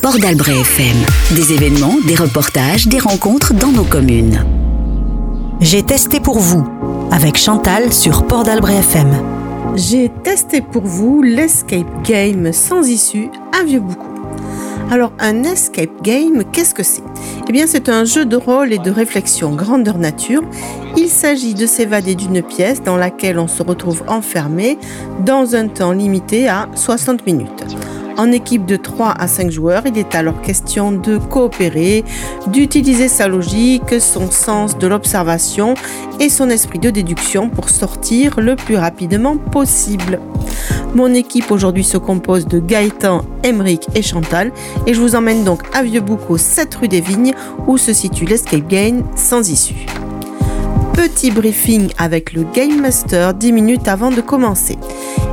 Port d'Albret FM. Des événements, des reportages, des rencontres dans nos communes. J'ai testé pour vous avec Chantal sur Port d'Albret FM. J'ai testé pour vous l'escape game sans issue à Vieux-Boucou. Alors, un escape game, qu'est-ce que c'est? Eh bien, c'est un jeu de rôle et de réflexion grandeur nature. Il s'agit de s'évader d'une pièce dans laquelle on se retrouve enfermé dans un temps limité à 60 minutes. En équipe de 3 à 5 joueurs, il est alors question de coopérer, d'utiliser sa logique, son sens de l'observation et son esprit de déduction pour sortir le plus rapidement possible. Mon équipe aujourd'hui se compose de Gaëtan, Emeric et Chantal et je vous emmène donc à Vieux-Boucau, 7 rue des Vignes où se situe l'escape game sans issue. Petit briefing avec le Game Master 10 minutes avant de commencer.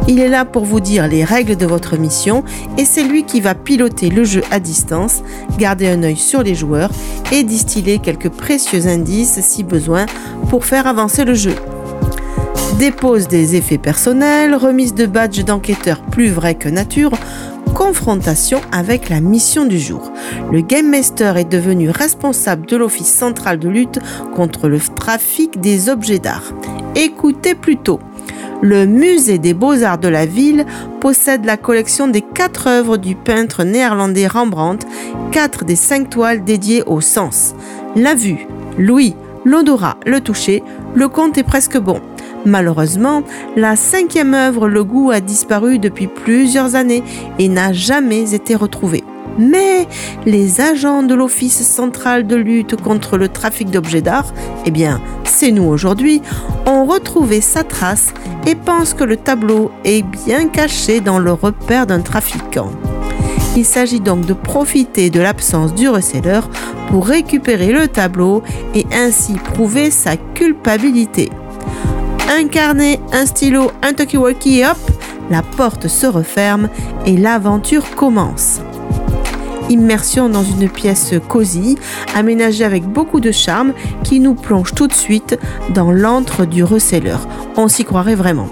Il est là pour vous dire les règles de votre mission et c'est lui qui va piloter le jeu à distance, garder un œil sur les joueurs et distiller quelques précieux indices si besoin pour faire avancer le jeu. Dépose des effets personnels, remise de badges d'enquêteurs plus vrai que nature, confrontation avec la mission du jour. Le Game Master est devenu responsable de l'Office central de lutte contre le trafic des objets d'art. Écoutez plutôt. Le musée des beaux-arts de la ville possède la collection des quatre œuvres du peintre néerlandais Rembrandt, quatre des cinq toiles dédiées au sens. La vue, l'ouïe, l'odorat, le toucher, le compte est presque bon. Malheureusement, la cinquième œuvre, le goût, a disparu depuis plusieurs années et n'a jamais été retrouvé. Mais les agents de l'Office central de lutte contre le trafic d'objets d'art, eh bien, c'est nous aujourd'hui, ont retrouvé sa trace et pensent que le tableau est bien caché dans le repère d'un trafiquant. Il s'agit donc de profiter de l'absence du reseller pour récupérer le tableau et ainsi prouver sa culpabilité. Un carnet, un stylo, un talkie-walkie hop, la porte se referme et l'aventure commence. Immersion dans une pièce cosy, aménagée avec beaucoup de charme, qui nous plonge tout de suite dans l'antre du reseller. On s'y croirait vraiment.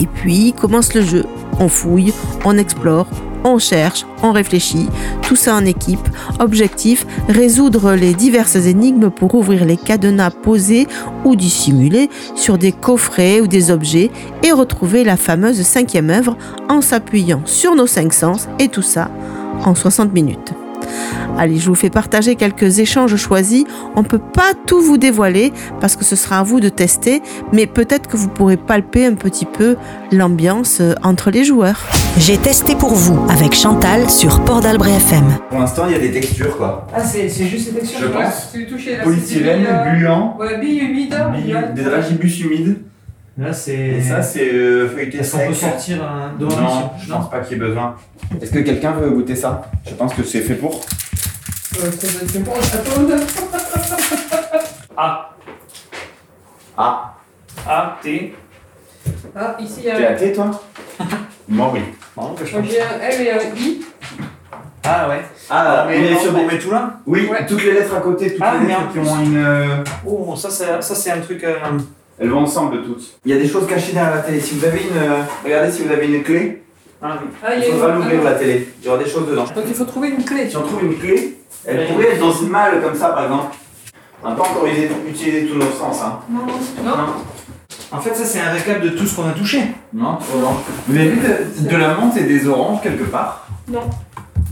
Et puis commence le jeu. On fouille, on explore, on cherche, on réfléchit, tout ça en équipe. Objectif, résoudre les diverses énigmes pour ouvrir les cadenas posés ou dissimulés sur des coffrets ou des objets et retrouver la fameuse cinquième œuvre en s'appuyant sur nos cinq sens et tout ça en 60 minutes. Allez, je vous fais partager quelques échanges choisis. On ne peut pas tout vous dévoiler parce que ce sera à vous de tester, mais peut-être que vous pourrez palper un petit peu l'ambiance euh, entre les joueurs. J'ai testé pour vous avec Chantal sur Port d'Albret FM. Pour l'instant, il y a des textures quoi. Ah, c'est c'est juste ces textures Je pense. Des billes, gluant, euh, Ouais, billes humides. billes- là. des dragibus humides. Là, c'est. Et ça, c'est euh, feuilleté Est-ce qu'on peut sortir un... Non, je pense pas qu'il y ait besoin. Est-ce que quelqu'un veut goûter ça? Je pense que c'est fait pour. Euh, ça doit être pour la château. A. Ah, A, T. Ah, ici il y a. t'es athée toi? Moi oui. Que je pense. J'ai un L et un I. Ah ouais. Ah, on met, sur, on met tout là Oui, Ouais. toutes les lettres à côté, toutes Ah, les mais lettres qui ont une. euh, Oh, ça c'est, ça c'est un truc. euh, Elles vont ensemble toutes. Il y a des choses cachées derrière la télé. Si vous avez une. euh, Regardez si vous avez une clé. Ah oui. Ah, il faudra l'ouvrir la télé. Il y aura des choses dedans. Donc il faut trouver une clé. Si on trouve une clé, elle pourrait être dans une malle comme ça par exemple. On n'a pas encore utilisé, utilisé tous nos sens. Hein. Non. En fait, ça c'est un récap de tout ce qu'on a touché. Non, orange. Vous avez vu de, de la menthe et des oranges quelque part? Non.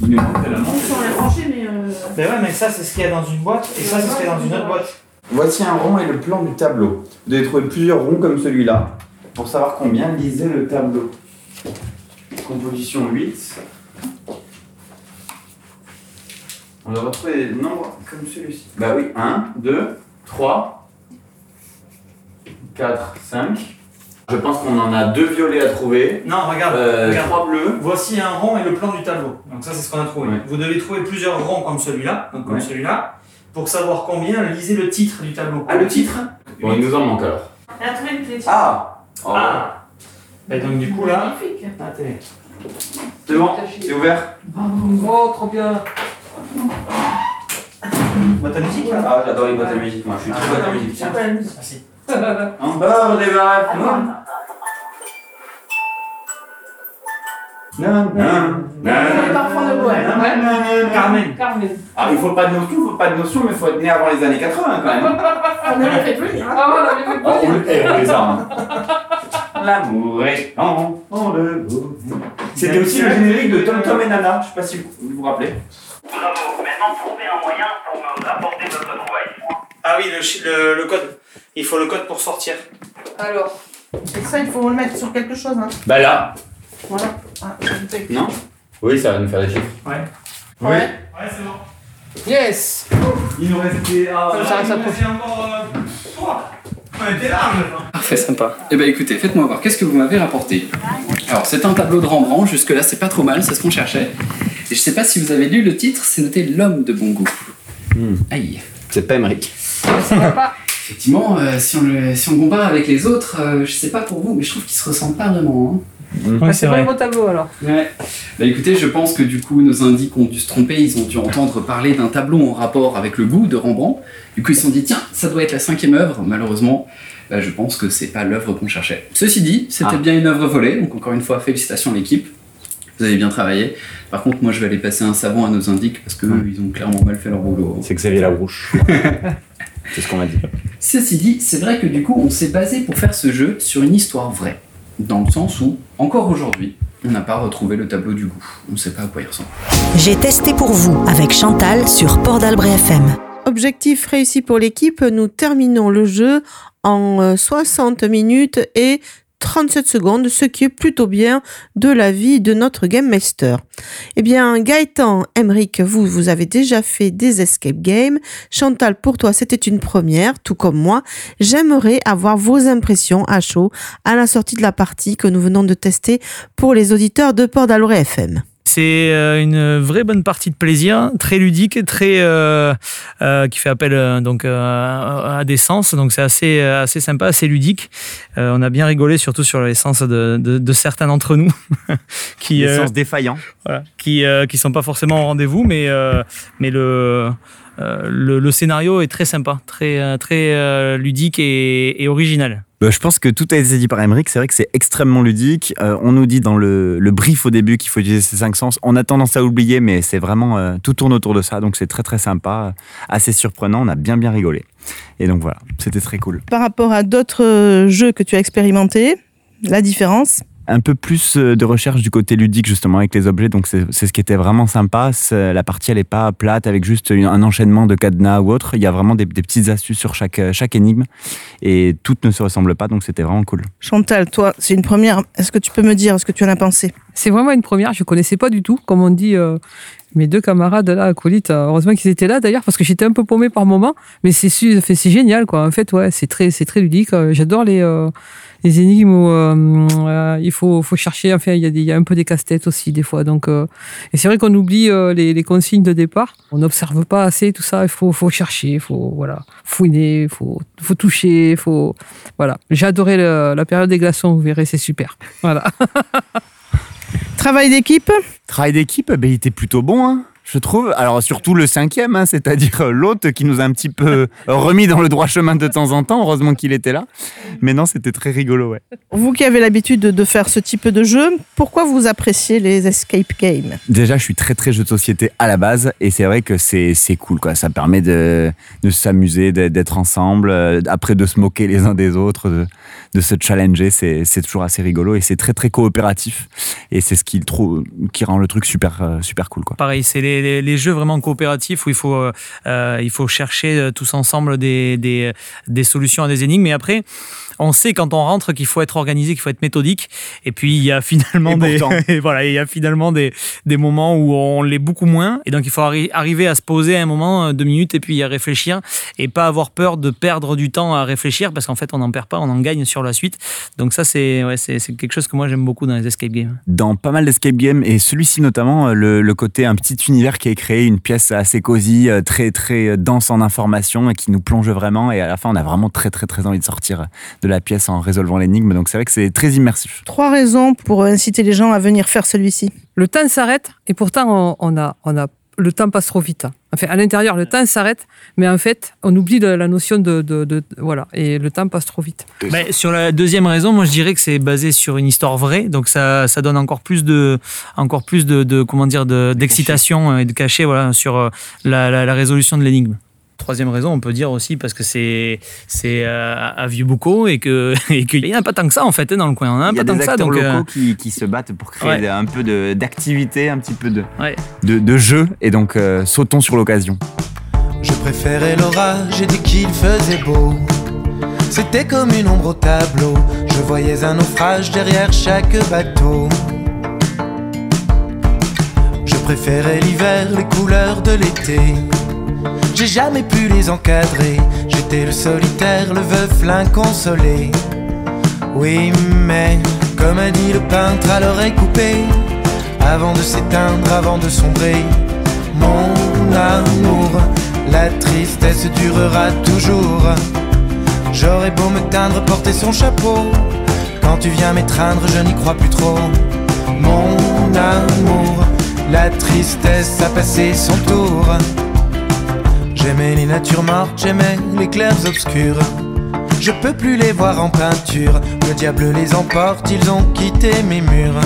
Une menthe et la menthe. On l'a branché, mais. euh, Ben ouais, mais ça c'est ce qu'il y a dans une boîte et ça c'est ce qu'il y a dans une autre boîte. Voici un rond et le plan du tableau. Vous devez trouver plusieurs ronds comme celui-là pour savoir combien lisait le tableau. Composition 8. On doit retrouver des nombres comme celui-ci. Bah oui, 1, 2, 3, 4, 5. Je pense qu'on en a deux violets à trouver. Non, regarde, Euh, regarde. trois bleus. Voici un rond et le plan du tableau. Donc ça c'est ce qu'on a trouvé. Ouais. Vous devez trouver plusieurs ronds comme celui-là, donc comme Ouais. celui-là, pour savoir combien lisez le titre du tableau. Ah, le titre Bon, il nous en manque alors. Elle a trouvé une clé. Ah Oh. Ah Et donc du coup là, Magnifique. télé. C'est bon C'est ouvert Oh, trop bien. Boîte à musique là Ah, j'adore les boîtes à musique, moi. Je suis très boîte à musique. Tiens. Merci. En bord des barres. Carmen. Carmen. Ah, il faut pas de notion, faut pas de notion, mais faut être né avant les années 80 quand même. On avait fait plus. hein. Ah, Oh, on le eh, on les a. hein. L'amour est en en le beau. C'était aussi le générique de Tom Tom et Nana, je sais pas si vous vous, vous rappelez. Bravo. Maintenant, trouvez un moyen pour me rapporter votre trouvaille. Ah oui, le, le, le code. Il faut le code pour sortir. Alors, Et ça, il faut le mettre sur quelque chose. Hein. Bah là, Voilà. Ah, non Oui, ça va nous faire des chiffres. Ouais. Oui. Ouais, c'est bon. yes Il nous restait. Ah, Ça il nous restait encore. euh, large. Parfait, sympa. Eh ben écoutez, faites-moi voir, qu'est-ce que vous m'avez rapporté? Alors, c'est un tableau de Rembrandt, jusque-là c'est pas trop mal, c'est ce qu'on cherchait. Et je sais pas si vous avez lu le titre, c'est noté L'homme de bon goût. Hmm. Aïe. C'est pas Emmerich. Ça va pas. Effectivement, euh, si, on le, si on compare avec les autres, euh, je sais pas pour vous, mais je trouve qu'ils se ressemblent pas vraiment. hein. Ouais, c'est pas le bon tableau alors. Ouais. Bah écoutez, je pense que du coup, nos indiques ont dû se tromper, ils ont dû entendre parler d'un tableau en rapport avec le goût de Rembrandt. Du coup, ils se sont dit, tiens, ça doit être la cinquième œuvre. Malheureusement, bah, je pense que c'est pas l'œuvre qu'on cherchait. Ceci dit, c'était Ah. bien une œuvre volée, donc encore une fois, félicitations à l'équipe. Vous avez bien travaillé. Par contre, moi, je vais aller passer un savon à nos indiques parce que eux, ils ont clairement mal fait leur boulot. C'est Xavier Labrouche. c'est ce qu'on m'a dit. Ceci dit, c'est vrai que du coup, on s'est basé pour faire ce jeu sur une histoire vraie. Dans le sens où, encore aujourd'hui, on n'a pas retrouvé le tableau du goût. On ne sait pas à quoi il ressemble. J'ai testé pour vous avec Chantal sur Port d'Albret FM. Objectif réussi pour l'équipe, nous terminons le jeu en euh, 60 minutes et 37 secondes, ce qui est plutôt bien de la vie de notre Game Master. Eh bien, Gaëtan, Emric, vous, vous avez déjà fait des escape games. Chantal, pour toi, c'était une première, tout comme moi. J'aimerais avoir vos impressions à chaud à la sortie de la partie que nous venons de tester pour les auditeurs de Port d'Albret FM. C'est euh, une vraie bonne partie de plaisir, très ludique, très euh, euh, qui fait appel euh, donc euh, à des sens. Donc c'est assez euh, assez sympa, assez ludique. Euh, on a bien rigolé, surtout sur les sens de, de, de certains d'entre nous qui euh, défaillant. voilà, qui euh, qui sont pas forcément au rendez-vous, mais euh, mais le euh, le, le scénario est très sympa, très très euh, ludique et, et original. Bah, je pense que tout a été dit par Emmerich. C'est vrai que c'est extrêmement ludique. Euh, on nous dit dans le, brief au début qu'il faut utiliser ces cinq sens. On a tendance à oublier, mais c'est vraiment euh, tout tourne autour de ça. Donc c'est très très sympa, euh, assez surprenant. On a bien bien rigolé. Et donc voilà, c'était très cool. Par rapport à d'autres jeux que tu as expérimentés, la différence Un peu plus euh, de recherche du côté ludique justement avec les objets. Donc c'est ce qui était vraiment sympa. La partie elle est pas plate avec juste une- un enchaînement de cadenas ou autre. Il y a vraiment des, des petites astuces sur chaque euh, chaque énigme et toutes ne se ressemblent pas. Donc c'était vraiment cool. Chantal, toi, c'est une première. Est-ce que tu peux me dire ce que tu en as pensé? C'est vraiment une première, je connaissais pas du tout. Comme on dit, euh, mes deux camarades là, acolytes, heureusement qu'ils étaient là d'ailleurs, parce que j'étais un peu paumé par moment. Mais c'est c'est génial, quoi. En fait, ouais, c'est très, c'est très ludique. J'adore les, euh, les énigmes où euh, euh, il faut, faut chercher. Enfin, il y, a des- il y a un peu des casse-têtes aussi, des fois. Donc, euh, et c'est vrai qu'on oublie euh, les, les consignes de départ. On n'observe pas assez tout ça. Il faut, faut chercher, il faut voilà, fouiner, il faut, faut toucher, il faut. Voilà. J'ai adoré le- la période des glaçons, vous verrez, c'est super. Voilà. Travail d'équipe? Travail d'équipe, ben, il était plutôt bon, hein, je trouve. Alors surtout le cinquième, hein, c'est-à-dire euh, l'autre qui nous a un petit peu remis dans le droit chemin de temps en temps. Heureusement qu'il était là. Mais non, c'était très rigolo, ouais. Vous qui avez l'habitude de, faire ce type de jeu, pourquoi vous appréciez les escape games? Déjà, je suis très très jeu de société à la base et c'est vrai que c'est c'est cool, quoi. Ça permet de, de s'amuser, d'être ensemble, euh, après de se moquer les uns des autres, de, de se challenger. C'est c'est toujours assez rigolo et c'est très très coopératif et c'est ce qui, le trou- qui rend le truc super euh, super cool, quoi. Pareil, c'est les, les- les jeux vraiment coopératifs où il faut, euh, euh, il faut chercher tous ensemble des, des, des solutions à des énigmes. Mais après, on sait quand on rentre qu'il faut être organisé, qu'il faut être méthodique. Et puis il y a finalement Et des, et voilà, il y a finalement des, des moments où on l'est beaucoup moins. Et donc il faut arri- arriver à se poser un moment, deux minutes, et puis à réfléchir et pas avoir peur de perdre du temps à réfléchir parce qu'en fait on n'en perd pas, on en gagne sur la suite. Donc ça c'est ouais, c'est c'est quelque chose que moi j'aime beaucoup dans les escape games. dans pas mal d'escape games et celui-ci notamment euh, le, le côté un petit univers qui est créé une pièce assez cosy euh, très très euh, dense en informations et qui nous plonge vraiment et à la fin on a vraiment très très très envie de sortir de la pièce en résolvant l'énigme donc c'est vrai que c'est très immersif Trois raisons pour inciter les gens à venir faire celui-ci. Le temps s'arrête et pourtant on, on a, on a le temps passe trop vite. Enfin, à l'intérieur, le temps s'arrête, mais en fait, on oublie de- la notion de, de- de- voilà, et le temps passe trop vite. Ben, sur la deuxième raison, moi je dirais que c'est basé sur une histoire vraie, donc ça, ça donne encore plus de, encore plus de, de- comment dire, de- d'excitation et de cachet, voilà, sur euh, la, la- la résolution de l'énigme. Troisième raison, on peut dire aussi parce que c'est c'est euh, à Vieux-Boucau et que et qu'il n'y en a pas tant que ça en fait hein, dans le coin. On en a Il y pas a tant des que ça, acteurs donc locaux euh, qui, qui se battent pour créer Ouais. des- un peu de- d'activité, un petit peu de, Ouais. de, de jeu. Et donc, euh, sautons sur l'occasion. Je préférais l'orage et dès qu'il faisait beau. C'était comme une ombre au tableau. Je voyais un naufrage derrière chaque bateau. Je préférais l'hiver, les couleurs de l'été. J'ai jamais pu les encadrer. J'étais le solitaire, le veuf, l'inconsolé. Oui, mais comme a dit le peintre à l'oreille coupée, avant de s'éteindre, avant de sombrer, mon amour, la tristesse durera toujours. J'aurais beau me teindre, porter son chapeau. Quand tu viens m'étreindre, je n'y crois plus trop. Mon amour, la tristesse a passé son tour. J'aimais les natures mortes, j'aimais les clairs obscurs. Je peux plus les voir en peinture. Le diable les emporte, ils ont quitté mes murs.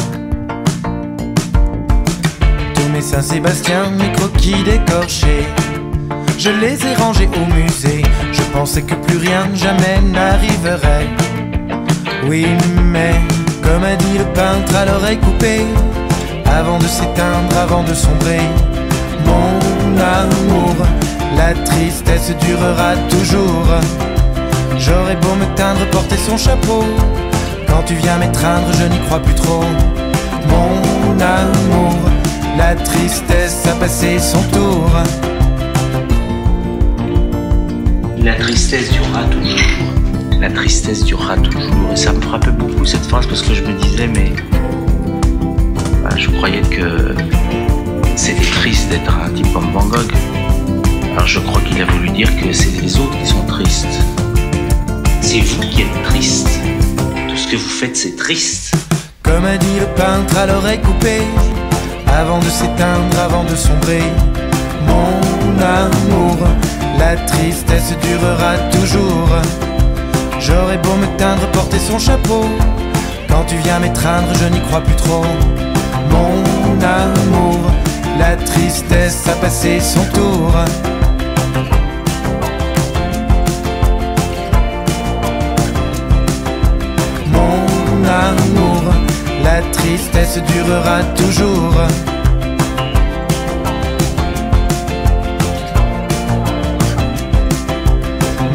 Tous mes Saint-Sébastien, mes croquis décorchés. Je les ai rangés au musée. Je pensais que plus rien jamais n'arriverait. Oui, mais comme a dit le peintre à l'oreille coupée, avant de s'éteindre, avant de sombrer, mon la tristesse durera toujours. J'aurais beau me teindre, porter son chapeau. Quand tu viens m'étreindre, je n'y crois plus trop. Mon amour, la tristesse a passé son tour. La tristesse durera toujours. La tristesse durera toujours. Et ça me frappait beaucoup cette phrase parce que je me disais, mais. bah, je croyais que c'était triste d'être un type comme Van Gogh. Alors je crois qu'il a voulu dire que c'est les autres qui sont tristes. C'est vous qui êtes triste. Tout ce que vous faites, c'est triste. Comme a dit le peintre à l'oreille coupée, avant de s'éteindre, avant de sombrer, mon amour, la tristesse durera toujours. J'aurais beau me teindre, porter son chapeau, quand tu viens m'étreindre, je n'y crois plus trop. Mon amour, la tristesse a passé son tour. La tristesse durera toujours.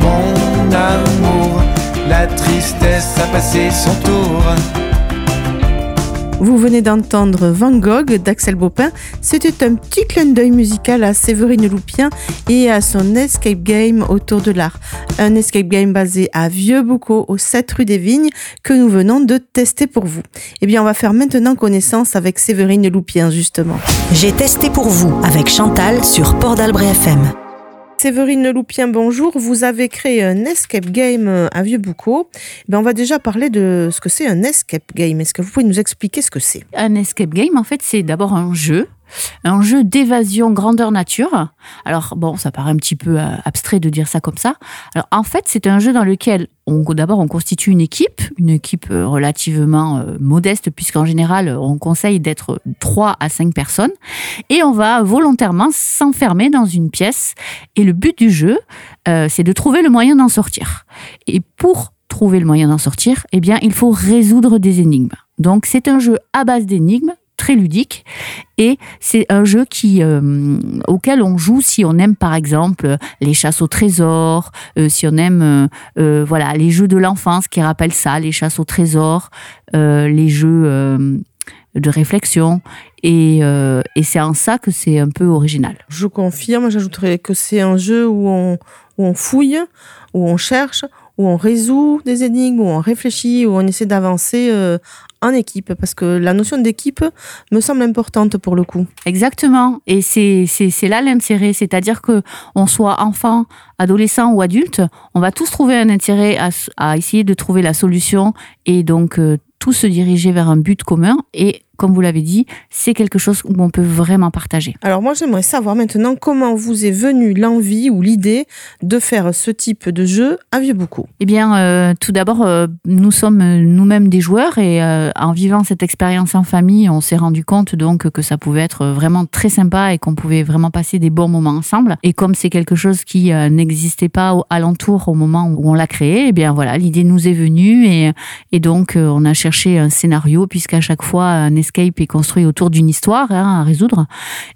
Mon amour, la tristesse a passé son tour. Vous venez d'entendre Van Gogh d'Axel Baupin. C'était un petit clin d'œil musical à Séverine Loupien et à son escape game autour de l'art. Un escape game basé à Vieux-Boucau, au 7 rue des Vignes, que nous venons de tester pour vous. Eh bien, on va faire maintenant connaissance avec Séverine Loupien, justement. J'ai testé pour vous avec Chantal sur Port d'Albret FM. Séverine Loupien, bonjour. Vous avez créé un escape game à Vieux-Boucau. Ben, on va déjà parler de ce que c'est un escape game. Est-ce que vous pouvez nous expliquer ce que c'est? Un escape game, en fait, c'est d'abord un jeu, un jeu d'évasion grandeur nature. Alors, bon, ça paraît un petit peu euh, abstrait de dire ça comme ça. Alors, en fait, c'est un jeu dans lequel, d'abord, on constitue une équipe, une équipe euh, relativement euh, modeste, puisqu'en général, on conseille d'être 3 à 5 personnes. Et on va volontairement s'enfermer dans une pièce. Et le but du jeu, c'est de trouver le moyen d'en sortir. Et pour trouver le moyen d'en sortir, eh bien, il faut résoudre des énigmes. Donc, c'est un jeu à base d'énigmes très ludique et c'est un jeu qui euh, auquel on joue si on aime par exemple les chasses au trésor, euh, si on aime euh, voilà les jeux de l'enfance qui rappellent ça, les chasses au trésor, les jeux de réflexion et, et c'est en ça que c'est un peu original. Je confirme, j'ajouterais que c'est un jeu où on, où on fouille, où on cherche, où on résout des énigmes, où on réfléchit, où on essaie d'avancer en équipe, parce que la notion d'équipe me semble importante pour le coup. Exactement. Et c'est, là l'intérêt. C'est-à-dire que on soit enfant, adolescent ou adulte, on va tous trouver un intérêt à, à essayer de trouver la solution et donc euh, tous se diriger vers un but commun. Et comme vous l'avez dit, c'est quelque chose où on peut vraiment partager. Alors moi j'aimerais savoir maintenant comment vous est venue l'envie ou l'idée de faire ce type de jeu à Vieux-Boucau. Eh bien, euh, tout d'abord, euh, nous sommes euh, nous-mêmes des joueurs et euh, en vivant cette expérience en famille, on s'est rendu compte donc que ça pouvait être vraiment très sympa et qu'on pouvait vraiment passer des bons moments ensemble. Et comme c'est quelque chose qui n'existait pas au, alentour au moment où on l'a créé, eh bien voilà, l'idée nous est venue et, et donc on a cherché un scénario puisqu'à chaque fois un escape est construit autour d'une histoire hein, à résoudre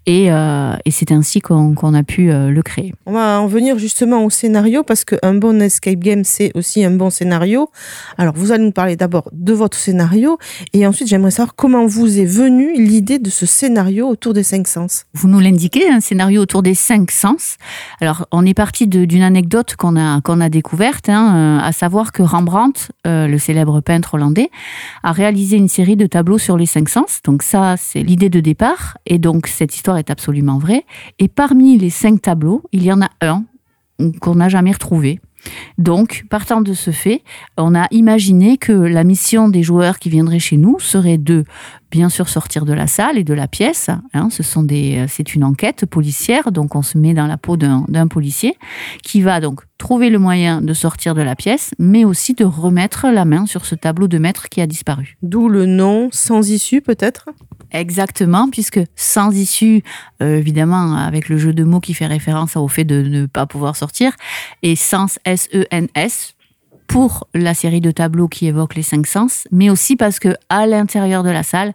et, euh, et c'est ainsi qu'on a pu euh, le créer. On va en venir justement au scénario parce qu'un bon escape game, c'est aussi un bon scénario. Alors, vous allez nous parler d'abord de votre scénario et ensuite, j'aimerais savoir comment vous est venue l'idée de ce scénario autour des cinq sens. Vous nous l'indiquez, un scénario autour des cinq sens. Alors, on est parti d'une anecdote qu'on a, qu'on a découverte, hein, euh, à savoir que Rembrandt, euh, le célèbre peintre hollandais, a réalisé une série de tableaux sur les cinq sens. Donc ça, c'est l'idée de départ. Et donc, cette histoire est absolument vraie. Et parmi les cinq tableaux, il y en a un qu'on n'a jamais retrouvé. Donc, partant de ce fait, on a imaginé que la mission des joueurs qui viendraient chez nous serait de, bien sûr, sortir de la salle et de la pièce. hein. ce sont des, euh, c'est une enquête policière, donc on se met dans la peau d'un policier qui va donc trouver le moyen de sortir de la pièce, mais aussi de remettre la main sur ce tableau de maître qui a disparu. D'où le nom sans issue peut-être? Exactement, puisque sans issue, euh, évidemment, avec le jeu de mots qui fait référence au fait de ne pas pouvoir sortir, et sens S-E-N-S pour la série de tableaux qui évoque les cinq sens, mais aussi parce que à l'intérieur de la salle,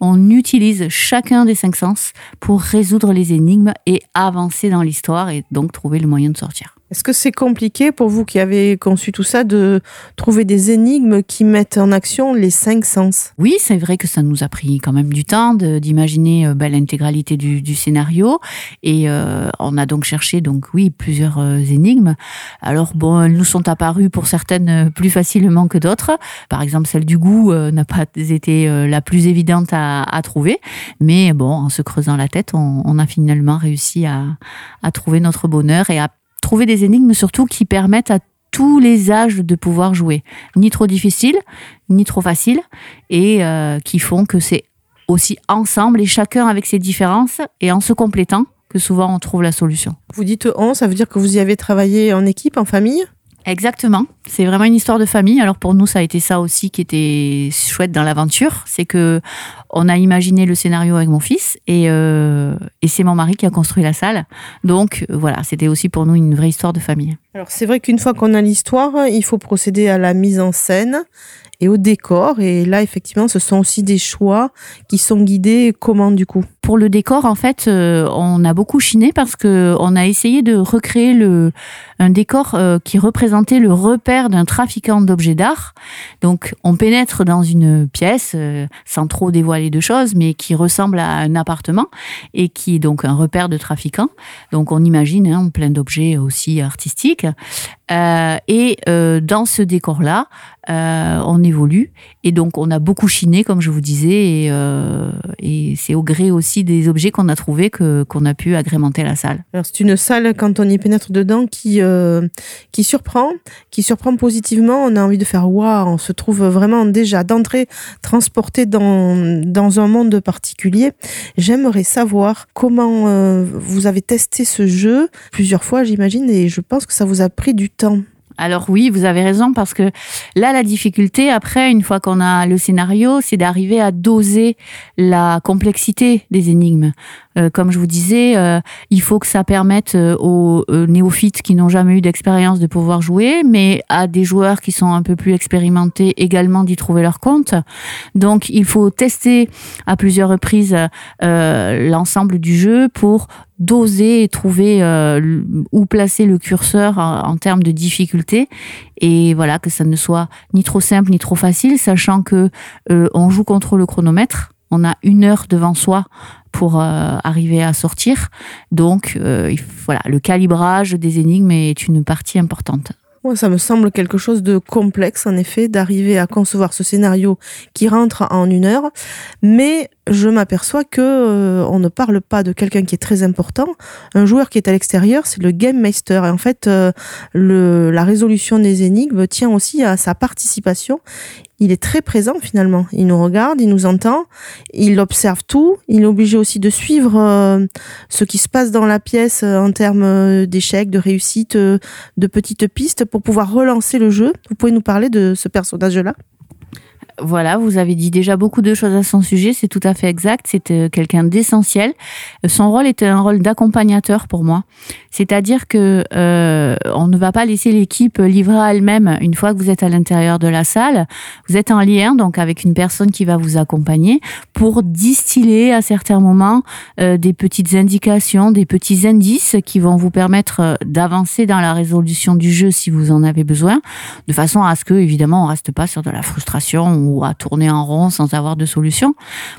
on utilise chacun des cinq sens pour résoudre les énigmes et avancer dans l'histoire et donc trouver le moyen de sortir. Est-ce que c'est compliqué pour vous qui avez conçu tout ça de trouver des énigmes qui mettent en action les cinq sens? Oui, c'est vrai que ça nous a pris quand même du temps d'imaginer bah, l'intégralité du, scénario et euh, on a donc cherché donc oui plusieurs euh, énigmes. Alors bon, elles nous sont apparues pour certaines euh, plus facilement que d'autres. Par exemple, celle du goût n'a pas été la plus évidente à, trouver, mais bon, en se creusant la tête, on, on a finalement réussi à, à trouver notre bonheur et à trouver des énigmes surtout qui permettent à tous les âges de pouvoir jouer. Ni trop difficile, ni trop facile, et euh, qui font que c'est aussi ensemble et chacun avec ses différences et en se complétant que souvent on trouve la solution. Vous dites on, ça veut dire que vous y avez travaillé en équipe, en famille? Exactement. C'est vraiment une histoire de famille. Alors pour nous, ça a été ça aussi qui était chouette dans l'aventure, c'est que on a imaginé le scénario avec mon fils et, euh, et c'est mon mari qui a construit la salle. Donc voilà, c'était aussi pour nous une vraie histoire de famille. Alors c'est vrai qu'une fois qu'on a l'histoire, il faut procéder à la mise en scène et au décor. Et là, effectivement, ce sont aussi des choix qui sont guidés comment du coup? Pour le décor, en fait, euh, on a beaucoup chiné parce que on a essayé de recréer le, un décor euh, qui représentait le repère d'un trafiquant d'objets d'art. Donc, on pénètre dans une pièce euh, sans trop dévoiler de choses, mais qui ressemble à un appartement et qui est donc un repère de trafiquant. Donc, on imagine hein, plein d'objets aussi artistiques. Et dans ce décor-là, on évolue. Et donc, on a beaucoup chiné, comme je vous disais, et c'est au gré aussi des objets qu'on a trouvés que qu'on a pu agrémenter la salle. Alors c'est une salle quand on y pénètre dedans qui euh, qui surprend, qui surprend positivement. On a envie de faire waouh, on se trouve vraiment déjà d'entrée transporté dans dans un monde particulier. J'aimerais savoir comment euh, vous avez testé ce jeu plusieurs fois, j'imagine, et je pense que ça vous a pris du temps. Alors oui, vous avez raison parce que là, la difficulté, après, une fois qu'on a le scénario, c'est d'arriver à doser la complexité des énigmes. Euh, comme je vous disais, euh, il faut que ça permette euh, aux euh, néophytes qui n'ont jamais eu d'expérience de pouvoir jouer, mais à des joueurs qui sont un peu plus expérimentés également d'y trouver leur compte. Donc, il faut tester à plusieurs reprises euh, l'ensemble du jeu pour doser trouver euh, où placer le curseur en, en termes de difficulté. Et voilà que ça ne soit ni trop simple ni trop facile sachant que euh, on joue contre le chronomètre. On a une heure devant soi pour euh, arriver à sortir. Donc euh, voilà le calibrage des énigmes est une partie importante Moi, ça me semble quelque chose de complexe, en effet, d'arriver à concevoir ce scénario qui rentre en une heure. Mais je m'aperçois que euh, on ne parle pas de quelqu'un qui est très important. Un joueur qui est à l'extérieur, c'est le game master. Et en fait, euh, la résolution des énigmes tient aussi à sa participation. Il est très présent finalement. Il nous regarde, il nous entend, il observe tout. Il est obligé aussi de suivre euh, ce qui se passe dans la pièce euh, en termes euh, d'échecs, de réussite, euh, de petites pistes pour pouvoir relancer le jeu. Vous pouvez nous parler de ce personnage-là? Voilà, vous avez dit déjà beaucoup de choses à son sujet, c'est tout à fait exact. C'est euh, quelqu'un d'essentiel. Son rôle était un rôle d'accompagnateur pour moi. C'est-à-dire que euh, on ne va pas laisser l'équipe livrer à elle-même une fois que vous êtes à l'intérieur de la salle. Vous êtes en lien donc avec une personne qui va vous accompagner pour distiller à certains moments euh, des petites indications, des petits indices qui vont vous permettre euh, d'avancer dans la résolution du jeu si vous en avez besoin, de façon à ce que évidemment on reste pas sur de la frustration ou à tourner en rond sans avoir de solution.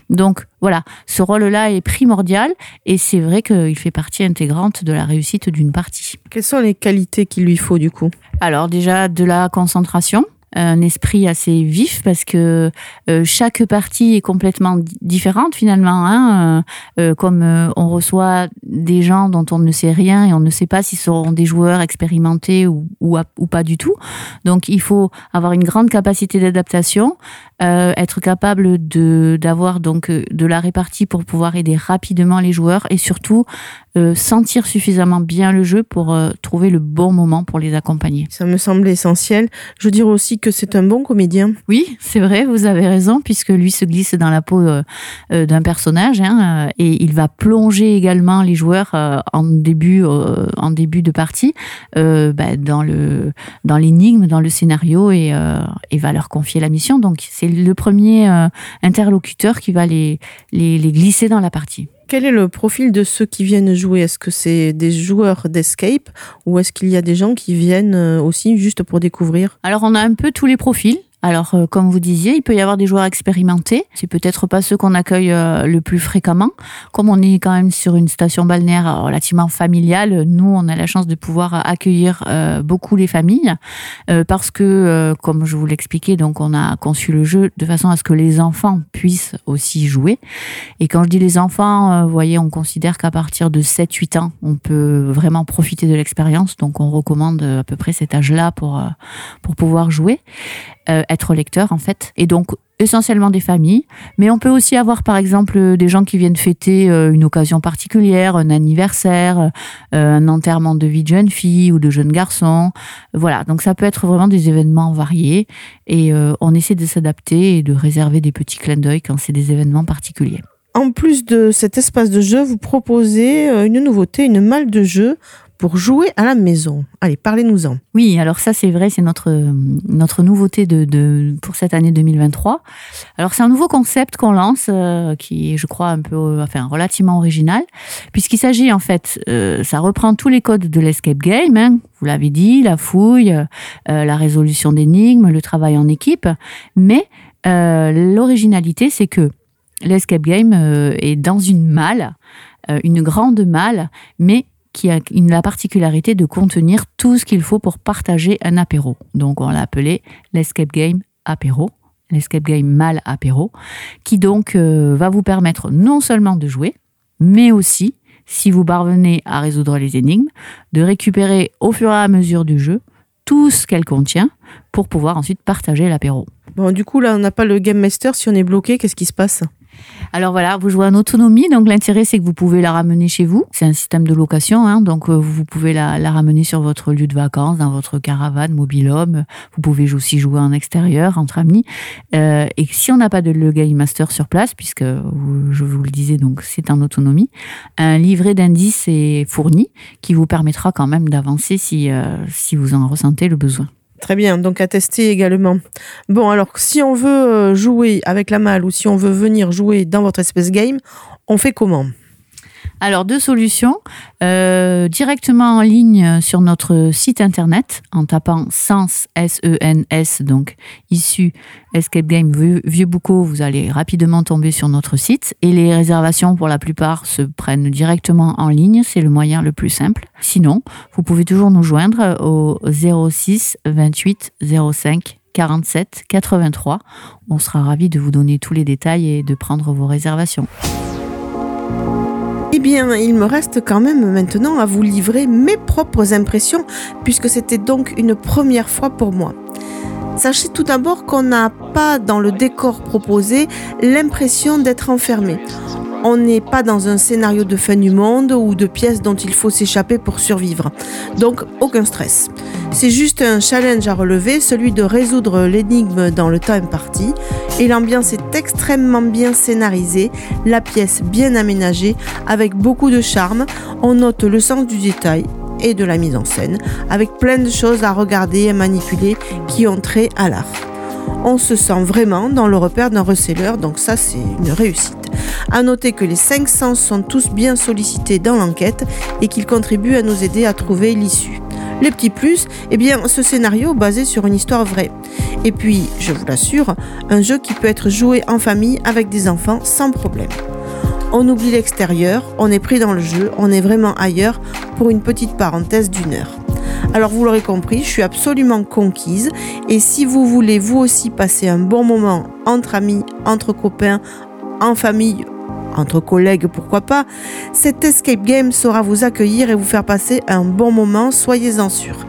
Donc voilà, ce rôle-là est primordial et c'est vrai qu'il fait partie intégrante de la réussite d'une partie. Quelles sont les qualités qu'il lui faut du coup? Alors déjà de la concentration, un esprit assez vif parce que euh, chaque partie est complètement di- différente finalement. Hein, euh, euh, comme euh, on reçoit des gens dont on ne sait rien et on ne sait pas s'ils seront des joueurs expérimentés ou, ou pas du tout. Donc il faut avoir une grande capacité d'adaptation, euh, être capable de d'avoir donc euh, de la répartie pour pouvoir aider rapidement les joueurs et surtout euh, sentir suffisamment bien le jeu pour euh, trouver le bon moment pour les accompagner. Ça me semble essentiel. Je dirais aussi que c'est un bon comédien. Oui, c'est vrai, vous avez raison, puisque lui se glisse dans la peau d'un personnage hein, et il va plonger également les joueurs en début en début de partie bah, dans le dans l'énigme, dans le scénario et, et va leur confier la mission. Donc c'est le premier euh, interlocuteur qui va les, les les glisser dans la partie. Quel est le profil de ceux qui viennent jouer? Est-ce que c'est des joueurs d'escape ou est-ce qu'il y a des gens qui viennent euh, aussi juste pour découvrir? Alors on a un peu tous les profils. Alors euh, comme vous disiez, il peut y avoir des joueurs expérimentés. C'est peut-être pas ceux qu'on accueille euh, le plus fréquemment. Comme on est quand même sur une station balnéaire euh, relativement familiale, nous on a la chance de pouvoir accueillir euh, beaucoup les familles euh, parce que comme je vous l'expliquais, donc on a conçu le jeu de façon à ce que les enfants puissent aussi jouer. Et quand je dis les enfants, vous voyez, on considère qu'à partir de 7-8 ans, on peut vraiment profiter de l'expérience. Donc on recommande à peu près cet âge-là pour, pour pouvoir jouer, être lecteur en fait. Et donc essentiellement des familles, mais on peut aussi avoir par exemple euh, des gens qui viennent fêter euh, une occasion particulière, un anniversaire, euh, un enterrement de vie de jeune fille ou de jeune garçon. Voilà, donc ça peut être vraiment des événements variés et on essaie de s'adapter et de réserver des petits clins d'œil quand c'est des événements particuliers. En plus de cet espace de jeu, vous proposez une nouveauté, une malle de jeu pour jouer à la maison. Allez, parlez-nous-en. Oui, alors ça c'est vrai, c'est notre notre nouveauté de, pour cette année 2023. Alors c'est un nouveau concept qu'on lance euh, qui est, je crois, un peu, euh, enfin relativement original, puisqu'il s'agit en fait, euh, ça reprend tous les codes de l'escape game. hein, vous l'avez dit, la fouille, la résolution d'énigmes, le travail en équipe, mais l'originalité c'est que l'escape game est dans une malle, une grande malle, mais qui a la particularité de contenir tout ce qu'il faut pour partager un apéro. Donc on l'a appelé l'escape game apéro, l'escape game mal apéro, qui donc euh, va vous permettre non seulement de jouer, mais aussi, si vous parvenez à résoudre les énigmes, de récupérer au fur et à mesure du jeu tout ce qu'elle contient pour pouvoir ensuite partager l'apéro. Bon, du coup, là, on n'a pas le Game Master. Si on est bloqué, qu'est-ce qui se passe? Alors voilà, vous jouez en autonomie, donc l'intérêt c'est que vous pouvez la ramener chez vous. C'est un système de location, hein, donc euh, vous pouvez la, ramener sur votre lieu de vacances, dans votre caravane, mobil-home. Vous pouvez aussi jouer en extérieur, entre amis. Euh, et si on n'a pas de le Master sur place, puisque vous- je vous le disais, donc c'est en autonomie, un livret d'indices est fourni qui vous permettra quand même d'avancer si, euh, si vous en ressentez le besoin. Très bien, donc à tester également. Bon, alors si on veut euh, jouer avec la malle ou si on veut venir jouer dans votre espèce game, on fait comment? Alors, deux solutions. Euh, directement en ligne sur notre site internet en tapant Sens, S-E-N-S, donc issu Escape Game Vieux Boucau, vous allez rapidement tomber sur notre site. Et les réservations, pour la plupart, se prennent directement en ligne. C'est le moyen le plus simple. Sinon, vous pouvez toujours nous joindre au 06 28 05 47 83. On sera ravis de vous donner tous les détails et de prendre vos réservations. Eh bien, il me reste quand même maintenant à vous livrer mes propres impressions, puisque c'était donc une première fois pour moi. Sachez tout d'abord qu'on n'a pas dans le décor proposé l'impression d'être enfermé. On n'est pas dans un scénario de fin du monde ou de pièces dont il faut s'échapper pour survivre. Donc aucun stress. C'est juste un challenge à relever, celui de résoudre l'énigme dans le temps imparti. Et l'ambiance est extrêmement bien scénarisée, la pièce bien aménagée, avec beaucoup de charme. On note le sens du détail et de la mise en scène, avec plein de choses à regarder et manipuler qui ont trait à l'art. On se sent vraiment dans le repère d'un receleur, donc ça c'est une réussite. À noter que les cinq sens sont tous bien sollicités dans l'enquête et qu'ils contribuent à nous aider à trouver l'issue. Les petits plus, eh bien, ce scénario basé sur une histoire vraie. Et puis, je vous l'assure, un jeu qui peut être joué en famille avec des enfants sans problème. On oublie l'extérieur, on est pris dans le jeu, on est vraiment ailleurs pour une petite parenthèse d'une heure. Alors vous l'aurez compris, je suis absolument conquise et si vous voulez vous aussi passer un bon moment entre amis, entre copains, en famille, entre collègues, pourquoi pas, cet escape game saura vous accueillir et vous faire passer un bon moment, soyez-en sûrs.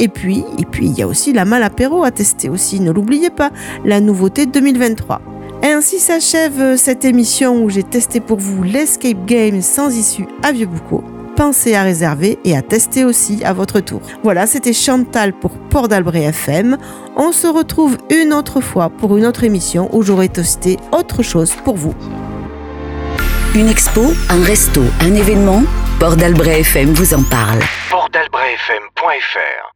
Et puis, et puis il y a aussi la mal apéro à tester aussi, ne l'oubliez pas, la nouveauté 2023. Ainsi s'achève cette émission où j'ai testé pour vous l'escape game sans issue à Vieux-Boucau. Pensez à réserver et à tester aussi à votre tour. Voilà, c'était Chantal pour Port d'Albret FM. On se retrouve une autre fois pour une autre émission où j'aurai testé autre chose pour vous. Une expo, un resto, un événement, Port d'Albret FM vous en parle. Portdalbretfm.fr